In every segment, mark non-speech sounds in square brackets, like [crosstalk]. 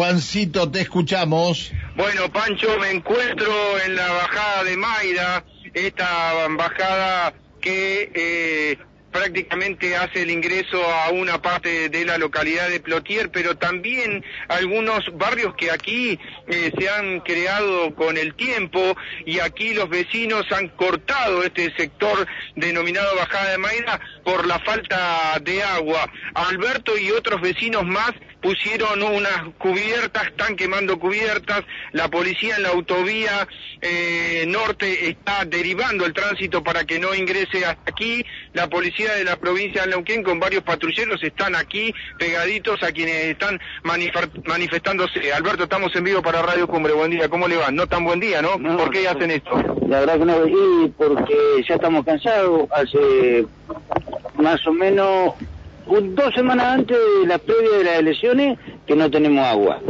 Juancito, te escuchamos. Bueno, Pancho, me encuentro en la bajada de Mayra, esta bajada que eh, prácticamente hace el ingreso a una parte de la localidad de Plotier, pero también algunos barrios que aquí eh, se han creado con el tiempo y aquí los vecinos han cortado este sector denominado Bajada de Mayra por la falta de agua. Alberto y otros vecinos más pusieron unas cubiertas, están quemando cubiertas, la policía en la autovía eh, norte está derivando el tránsito para que no ingrese hasta aquí, la policía de la provincia de Neuquén con varios patrulleros están aquí pegaditos a quienes están manifestándose. Alberto, estamos en vivo para Radio Cumbre, buen día, ¿cómo le va? No tan buen día, ¿no? por qué hacen esto? La verdad que no, y porque ya estamos cansados, hace más o menos dos semanas antes de la previa de las elecciones que no tenemos agua.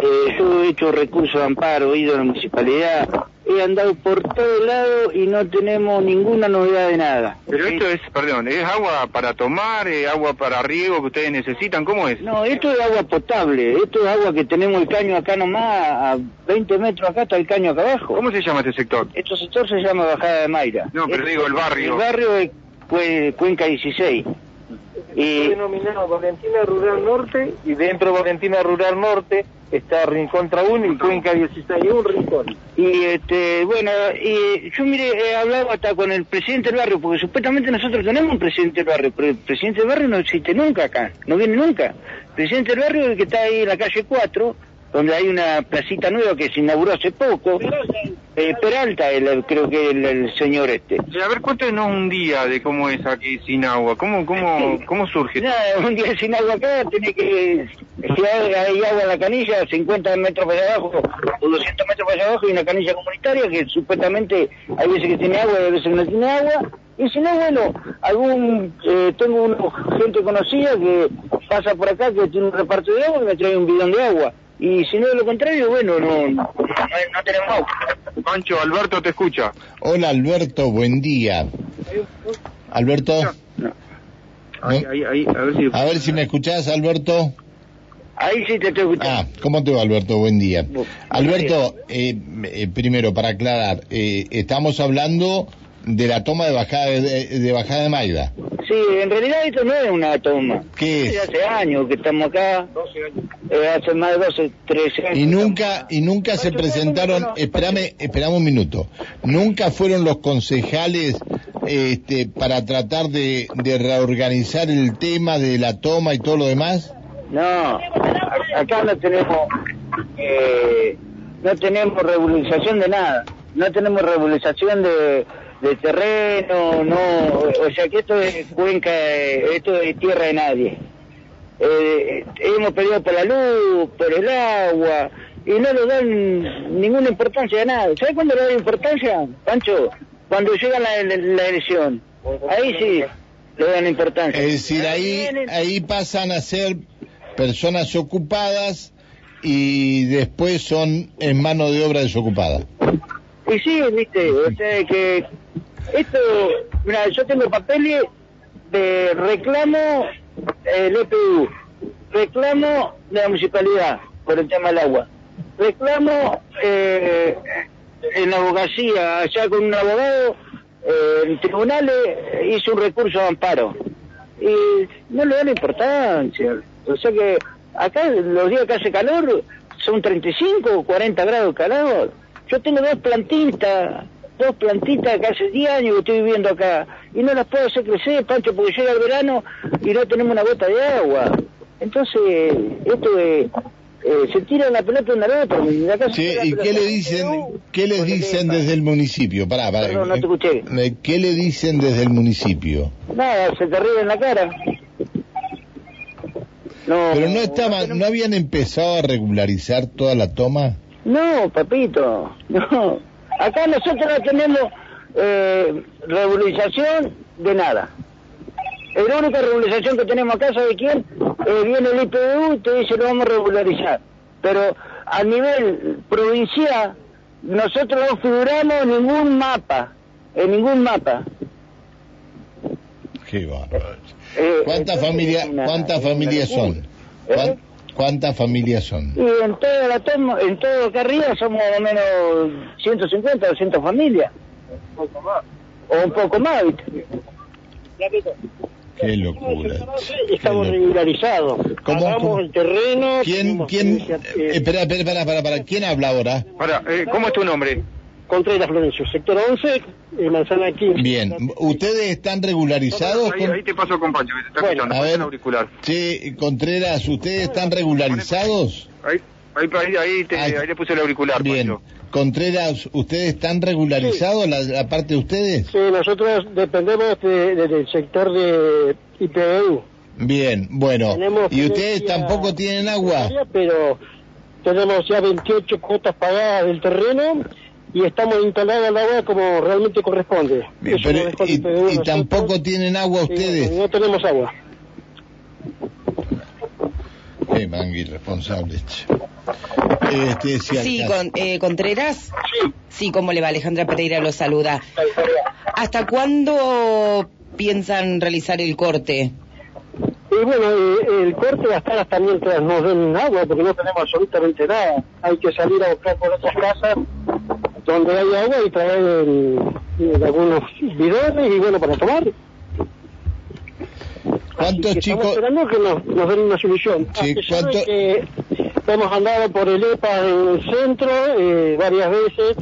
Eh, yo he hecho recursos de amparo, he ido a la municipalidad, he andado por todos lados y no tenemos ninguna novedad de nada. Pero esto es, perdón, ¿es agua para tomar, es agua para riego que ustedes necesitan? ¿Cómo es? No, esto es agua potable, esto es agua que tenemos el caño acá nomás, a 20 metros acá está el caño acá abajo. ¿Cómo se llama este sector? Este sector se llama Bajada de Mayra. No, pero digo el barrio. El barrio es Cuenca 16. Y... denominado Valentina Rural Norte y dentro de Valentina Rural Norte está Rincón Traún y Cuenca 16, un rincón. Y este, bueno, y yo mire, he hablado hasta con el presidente del barrio, porque supuestamente nosotros tenemos un presidente del barrio, pero el presidente del barrio no existe nunca acá, no viene nunca. El presidente del barrio es el que está ahí en la calle 4, donde hay una placita nueva que se inauguró hace poco. Eh, Peralta, el, creo que el, el señor este. a ver, cuéntenos un día de cómo es aquí sin agua. ¿Cómo, cómo, cómo surge? un día sin agua acá, tiene que... Si hay, agua en la canilla, 50 metros para allá abajo o 200 metros para allá abajo, y una canilla comunitaria que supuestamente hay veces que tiene agua y hay veces que no tiene agua. Y si no, bueno, algún, eh, tengo una gente conocida que pasa por acá que tiene un reparto de agua y me trae un bidón de agua y si no de lo contrario, bueno, no, no, tenemos agua. Pancho, Alberto te escucha. Hola Alberto, buen día. Alberto. Ahí, ahí, ahí, a, ver si... a ver si me escuchás, Alberto. Ahí sí te estoy escuchando. Ah, ¿cómo te va, Alberto? Buen día. Alberto, eh, eh, primero, para aclarar, eh, estamos hablando de la toma de bajada de, de bajada de Maida. Sí, en realidad esto no es una toma. ¿Qué es? Hace años que estamos acá. 12 años. Eh, hace más de 12, 13 años. Y nunca, y nunca se presentaron, espérame, esperame un minuto, nunca fueron los concejales este, para tratar de, de reorganizar el tema de la toma y todo lo demás. No, acá no tenemos, eh, no tenemos regularización de nada, no tenemos regularización de de terreno, no, o sea que esto es cuenca, esto es tierra de nadie. Eh, hemos pedido por la luz, por el agua, y no le dan ninguna importancia a nada. ¿Sabes cuándo le dan importancia, Pancho? Cuando llega la, la, elección. Ahí sí le dan importancia. Es decir, ahí, ahí pasan a ser personas ocupadas y después son en mano de obra desocupada. Y sí, viste, o sea que esto, mira, yo tengo papeles de reclamo el EPU, reclamo de la municipalidad por el tema del agua, reclamo eh, en la abogacía, allá con un abogado, eh, en tribunales hice un recurso de amparo y no le dan importancia. O sea que acá los días que hace calor son 35 o 40 grados de calor. Yo tengo dos plantitas dos plantitas que hace 10 años que estoy viviendo acá y no las puedo hacer crecer, Pancho, porque llega el verano y no tenemos una gota de agua. Entonces, esto es... Eh, se tira la pelota de una vez sí, ¿Y qué le dicen, qué les dicen desde el municipio? Pará, pará. no te escuché. ¿Qué le dicen desde el municipio? Nada, se te ríe en la cara. No, Pero no estaban, no habían empezado a regularizar toda la toma. No, papito, no. Acá nosotros no tenemos eh, regularización de nada. La única regularización que tenemos acá, ¿sabe quién? Eh, viene el IPU y te dice lo vamos a regularizar. Pero a nivel provincial, nosotros no figuramos en ningún mapa, en ningún mapa. Qué bárbaro. Eh, ¿Cuántas familias, cuántas familias son? ¿Cuántas familias son? Y en toda la toma, en todo acá arriba somos más o menos 150, 200 familias. Un poco más. O un poco más, ¿viste? Qué locura. Estamos Qué lo- regularizados. ¿Cómo- el terreno. ¿Quién, quién, eh, espera, espera, espera, para, para, ¿quién habla ahora? Ahora, eh, ¿cómo es tu nombre? Contreras Florencio, sector 11, eh, Manzana 15. Bien, ¿ustedes están regularizados? Ahí, con- ahí te paso con Pancho, que te está Bueno, escuchando. a ver. el auricular. Che, Contreras, ¿ustedes están regularizados? Ahí, ahí, ahí, te- ahí le puse el auricular, Bien. Pancho. Contreras, ¿ustedes están regularizados, la, la parte de ustedes? Sí, nosotros dependemos de- de- del sector de IPU. Bien, bueno. Tenemos ¿Y ustedes tampoco tienen agua? Pero tenemos ya 28 cuotas pagadas del terreno y estamos instalados al agua como realmente corresponde. Bien, pero, y, tampoco tienen agua Sí, ustedes? No, no tenemos agua. Qué manga irresponsable. che. Este, si Sí, con, eh, Contreras. Sí, ¿cómo le va? Alejandra Pereira lo saluda. ¿Hasta cuándo piensan realizar el corte? Y bueno, eh, el corte va a estar hasta mientras nos den agua, porque no tenemos absolutamente nada. Hay que salir a buscar por otras casas donde hay agua y traer en- en algunos bidones y bueno, para tomar. ¿Cuántos que chicos- Estamos esperando que nos, nos den una solución. Sí, ¿cuánto- que hemos andado por el EPA en el centro eh, varias veces,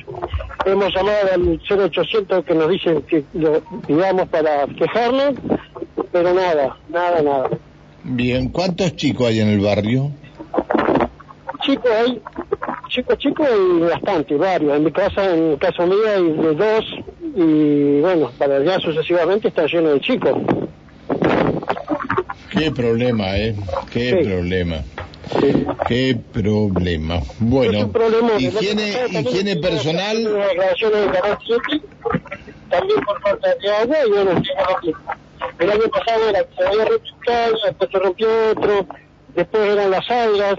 hemos llamado al 0800 que nos dicen que lo digamos para quejarnos, pero nada, nada, nada. Bien, ¿cuántos chicos hay en el barrio? Chicos hay, chicos, chicos hay bastante, varios. En mi casa, en el caso mío hay de dos y bueno, para allá sucesivamente está lleno de chicos. Qué problema, ¿eh? Qué Sí. problema. Sí. Qué problema. Bueno, problema. higiene, higiene personal. tuvimos las declaraciones de Canal 7, también por falta de agua, y bueno, el año pasado era que se había roto un después se rompió otro, después eran las algas,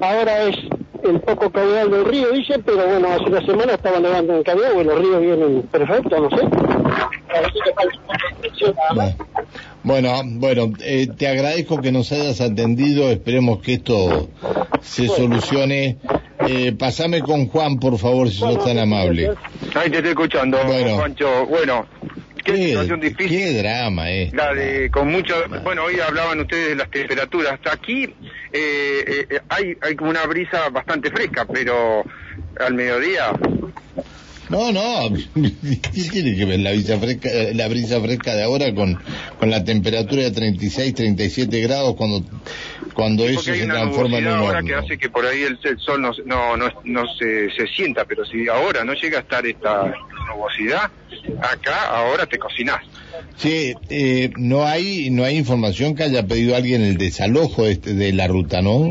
ahora es el poco caudal del río, dicen, pero bueno, hace una semana estaba nevando en el caudal, y los ríos vienen perfectos, no sé. Bueno, bueno, eh, te agradezco que nos hayas atendido. Esperemos que esto se solucione. Eh, pasame con Juan, por favor, si sos tan amable. Ahí te estoy escuchando, Bueno. Pancho. Bueno, qué, situación difícil. qué drama, eh. La de, con mucho, bueno, hoy hablaban ustedes de las temperaturas. Aquí eh, eh, hay, hay como una brisa bastante fresca, pero al mediodía, No, no, [laughs] ¿qué tiene que ver la brisa fresca, eh, la brisa fresca de ahora con, con la temperatura de 36, 37 grados cuando, cuando eso hay se una transforma en un ahora que horno? hace que por ahí el, el sol no, no, no, no se, se sienta, pero si ahora no llega a estar esta nubosidad, acá ahora te cocinás. Sí, eh, no hay, no hay información que haya pedido alguien el desalojo de, este- de la ruta, ¿no?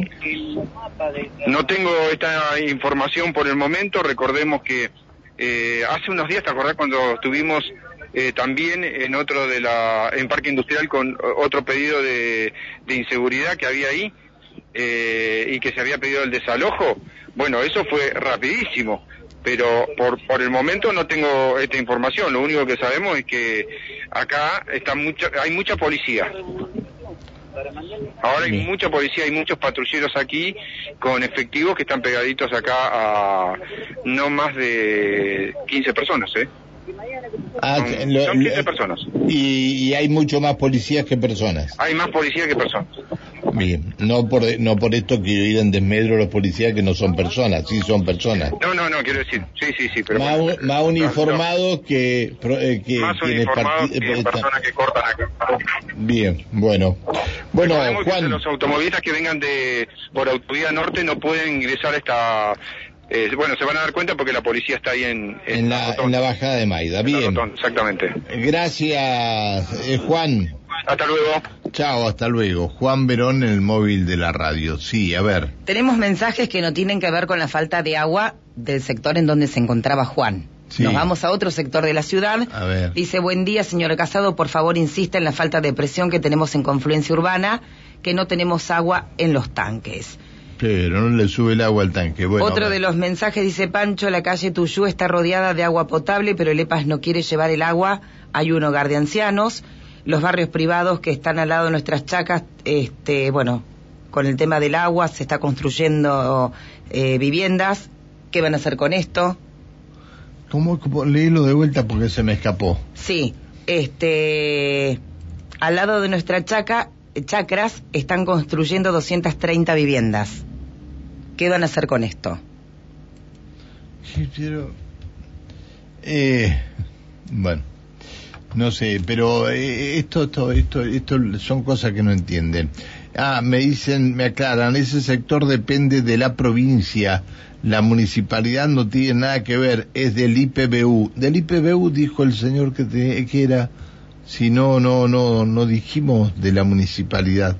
No tengo esta información por el momento. Recordemos que eh, hace unos días, ¿te acordás cuando estuvimos eh, también en otro de la, en Parque Industrial con otro pedido de inseguridad que había ahí eh, y que se había pedido el desalojo? Bueno, eso fue rapidísimo. Pero por, por el momento no tengo esta información. Lo único que sabemos es que acá está mucho, hay mucha policía. Ahora hay Bien. mucha policía, hay muchos patrulleros aquí con efectivos que están pegaditos acá a no más de 15 personas, ¿eh? Ah, Son, lo- son 15 lo- personas. y, y hay mucho más policías que personas. Hay más policía que personas. Bien, no por, no por esto quiero ir en desmedro los policías que no son personas, sí son personas. No, no, no, quiero decir, sí, sí, sí, pero... más, bueno, más uniformados que, pro- eh, que Más uniformados que eh, personas que cortan acá. Bien, bueno. Bueno, que Juan, los automovilistas que vengan de por autovía norte no pueden ingresar a esta... eh, bueno, se van a dar cuenta porque la policía está ahí en, en la, en la bajada de Maida. en la Bien, exactamente. gracias, eh, Juan. Hasta luego. Chao, hasta luego. Juan Verón, el móvil de la radio. Sí, a ver. Tenemos mensajes que no tienen que ver con la falta de agua del sector en donde se encontraba Juan. Sí. Nos vamos a otro sector de la ciudad. A ver. Dice, buen día, señor Casado, por favor insista en la falta de presión que tenemos en confluencia urbana, que no tenemos agua en los tanques. Pero no le sube el agua al tanque. Bueno, Otro de los mensajes dice, Pancho, la calle Tuyú está rodeada de agua potable, pero el EPAS no quiere llevar el agua. Hay un hogar de ancianos. Los barrios privados que están al lado de nuestras chacas, este, bueno, con el tema del agua, se está construyendo eh, viviendas. ¿Qué van a hacer con esto? ¿Cómo? Leílo de vuelta porque se me escapó. Sí, este, al lado de nuestra chaca, chacras están construyendo 230 viviendas. ¿Qué van a hacer con esto? quiero... Eh, bueno, no sé, pero eh, esto, esto, esto, esto son cosas que no entienden. Ah, me dicen, me aclaran, ese sector depende de la provincia. La municipalidad no tiene nada que ver, es del IPBU. Del IPBU dijo el señor que, que era, si no, no, no, no dijimos de la municipalidad.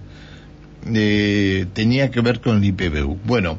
Eh, tenía que ver con el IPBU. Bueno,